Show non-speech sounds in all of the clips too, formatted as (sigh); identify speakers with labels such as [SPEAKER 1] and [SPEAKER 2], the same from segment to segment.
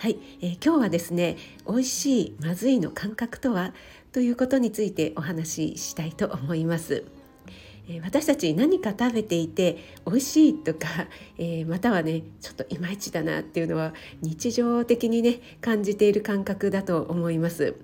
[SPEAKER 1] はい、えー、今日はですね美味しいまずいの感覚とは？ということについてお話ししたいと思います。え私たち何か食べていて美味しいとか、えー、またはねちょっといまいちだなっていうのは日常的にね感じている感覚だと思います。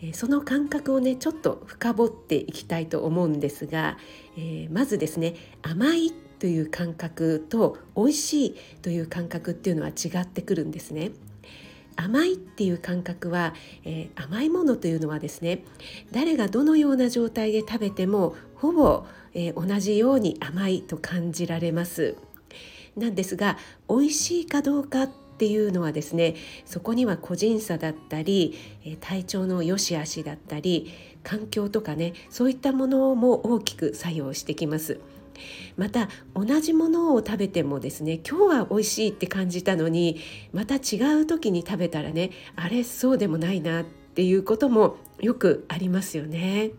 [SPEAKER 1] えその感覚をねちょっと深掘っていきたいと思うんですが、えー、まずですね甘いという感覚と美味しいという感覚っていうのは違ってくるんですね。甘いっていう感覚は、えー、甘いものというのはですね誰がどのような状態で食べてもほぼ、えー、同じように甘いと感じられますなんですが美味しいかどうかっていうのはですねそこには個人差だったりえ体調の良し悪しだったり環境とかねそういったものも大きく作用してきます。また同じものを食べてもですね今日は美味しいって感じたのにまた違う時に食べたらねあれそうでもないなっていうこともよくありますよね。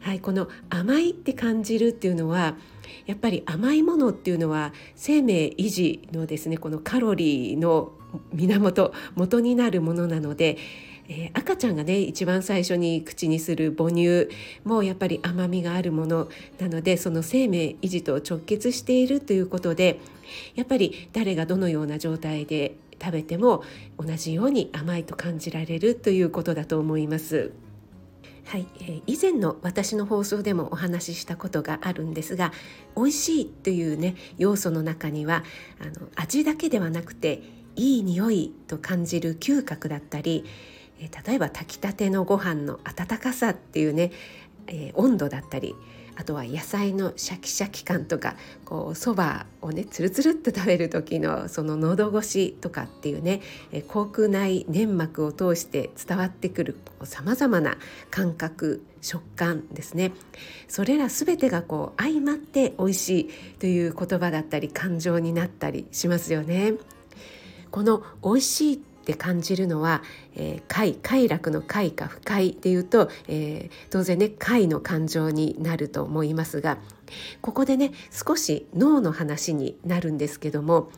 [SPEAKER 1] はい、この甘いって感じるっていうのはやっぱり甘いものっていうのは生命維持のですねこのカロリーの源元になるものなのでえー、赤ちゃんがね一番最初に口にする母乳もやっぱり甘みがあるものなのでその生命維持と直結しているということでやっぱり誰がどのような状態で食べても同じように甘いと感じられるということだと思います。はい、えー、以前の私の放送でもお話ししたことがあるんですが美味しいというね要素の中にはあの味だけではなくていい匂いと感じる嗅覚だったりえ例えば炊きたてのご飯の温かさっていうね、えー、温度だったりあとは野菜のシャキシャキ感とかこうそばをねつるつるっと食べる時のその喉越しとかっていうねえ口腔内粘膜を通して伝わってくるさまざまな感覚食感ですねそれら全てがこう相まって美味しいという言葉だったり感情になったりしますよね。この美味しいって感じるのは、えー、快快楽の快か不快でいうと、えー、当然ね快の感情になると思いますがここでね少し脳の話になるんですけども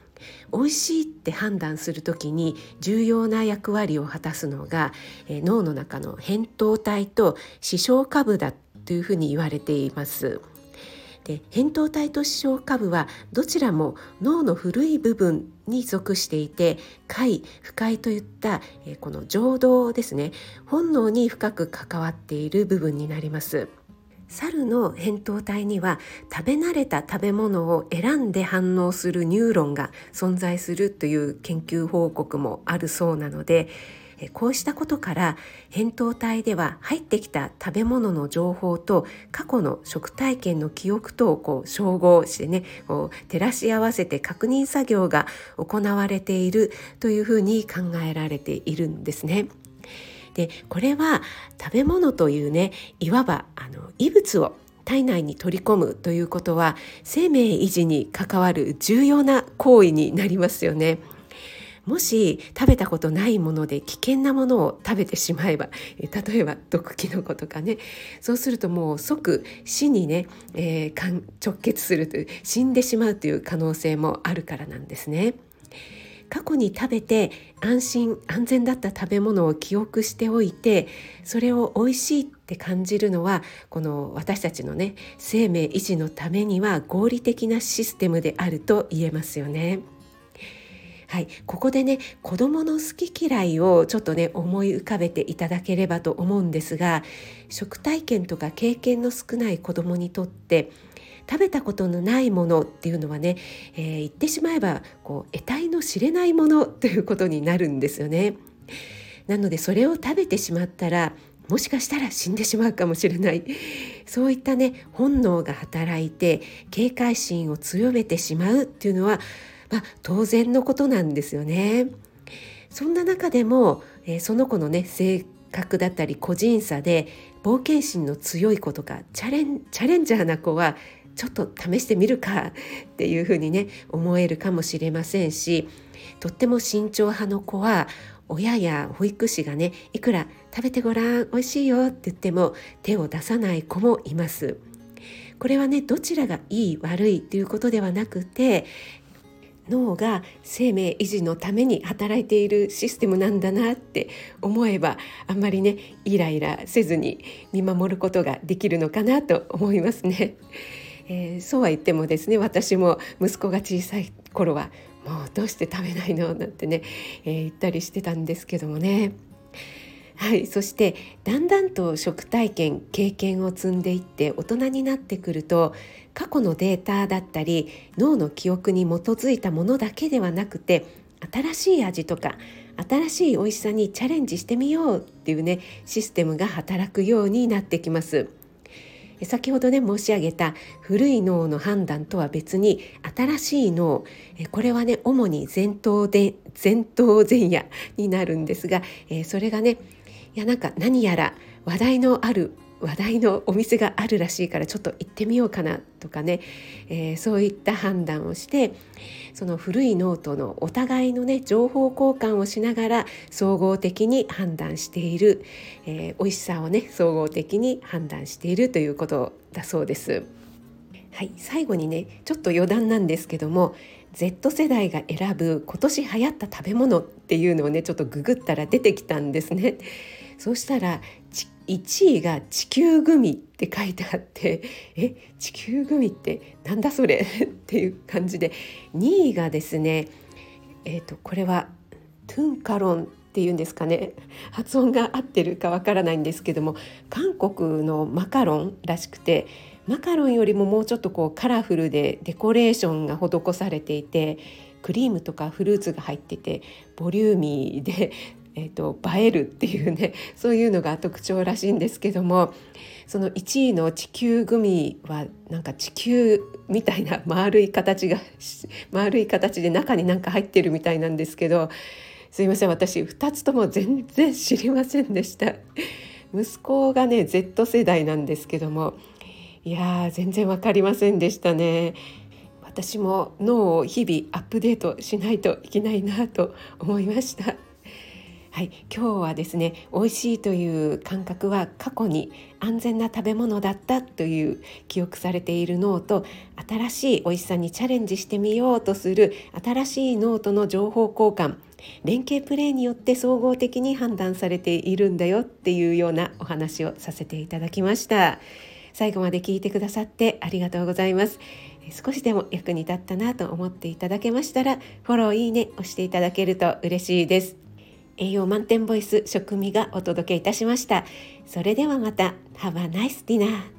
[SPEAKER 1] 美味しいって判断する時に重要な役割を果たすのが、えー、脳の中の扁桃体と視床下部だというふうに言われています。で扁桃体と視床下部はどちらも脳の古い部分に属していて快不快といった、えこの情動ですね本能に深く関わっている部分になります。猿の扁桃体には食べ慣れた食べ物を選んで反応するニューロンが存在するという研究報告もあるそうなのでこうしたことから扁桃体では入ってきた食べ物の情報と過去の食体験の記憶とをこう照合してねこう照らし合わせて確認作業が行われているというふうに考えられているんですね。でこれは食べ物というねいわばあの異物を体内に取り込むということは生命維持に関わる重要な行為になりますよね。もし食べたことないもので危険なものを食べてしまえば例えば毒キノコとかねそうするともう即死にね、えー、直結するという死んでしまうという可能性もあるからなんですね。過去に食べて安心安全だった食べ物を記憶しておいてそれを美味しいって感じるのはこの私たちのね生命維持のためには合理的なシステムであると言えますよね。はい、ここでね子どもの好き嫌いをちょっとね思い浮かべていただければと思うんですが食体験とか経験の少ない子どもにとって食べたことのないものっていうのはね、えー、言ってしまえばこう得体の知れないものということになるんですよね。なのでそれを食べてしまったらもしかしたら死んでしまうかもしれないそういったね本能が働いて警戒心を強めてしまうっていうのはまあ、当然のことなんですよね。そんな中でも、えー、その子のね生覚だったり個人差で冒険心の強い子とかチャレンチャレンジャーな子はちょっと試してみるかっていうふうにね思えるかもしれませんしとっても慎重派の子は親や保育士がねいくら食べてごらん美味しいよって言っても手を出さない子もいます。これはねどちらがいい悪いということではなくて脳が生命維持のために働いているシステムなんだなって思えばあんまりねイライラせずに見守ることができるのかなと思いますね。(laughs) えー、そうは言ってもですね私も息子が小さい頃はもうどうして食べないの？なんてね、えー、言ったりしてたんですけどもね。はい、そしてだんだんと食体験経験を積んでいって大人になってくると過去のデータだったり脳の記憶に基づいたものだけではなくて新しい味とか新しい美味しさにチャレンジしてみようっていうねシステムが働くようになってきます。先ほどね申し上げた古い脳の判断とは別に新しい脳これはね主に前頭で前頭前野になるんですがそれがねいやなんか何やら話題のある話題のお店があるらしいからちょっと行ってみようかなとかね、えー、そういった判断をしてその古い脳とのお互いのね情報交換をしながら総合的に判断している、えー、美味しさをね総合的に判断しているということだそうです。はい、最後にねちょっと余談なんですけども Z 世代が選ぶ今年流行った食べ物っていうのをねちょっとググったら出てきたんですね。そしたら1位が地球グミって書いてあって (laughs) え地球グミってなんだそれ？(laughs) っていう感じで2位がですねえっ、ー、とこれはトゥンカロンっていうんですかね？(laughs) 発音が合ってるかわからないんですけども韓国のマカロンらしくてマカロンよりももうちょっとこうカラフルでデコレーションが施されていてクリームとかフルーツが入っててボリューミーでえーと、映えるっていうね (laughs) そういうのが特徴らしいんですけどもその1位の地球グミはなんか地球みたいな丸い形が丸い形で中になんか入ってるみたいなんですけどすいません私2つとも全然知りませんでした。(laughs) 息子がね Z 世代なんですけどもいやー全然分かりませんでしたね。私も脳を日々アップデートしないといけないなと思いました。はい、今日はですね美味しいという感覚は過去に安全な食べ物だったという記憶されている脳と新しい美味しさにチャレンジしてみようとする新しい脳との情報交換連携プレーによって総合的に判断されているんだよっていうようなお話をさせていただきました。最後まで聞いてくださってありがとうございます。少しでも役に立ったなと思っていただけましたらフォローいいね押していただけると嬉しいです。栄養満点ボイス食味がお届けいたしました。それではまた。Have a nice dinner!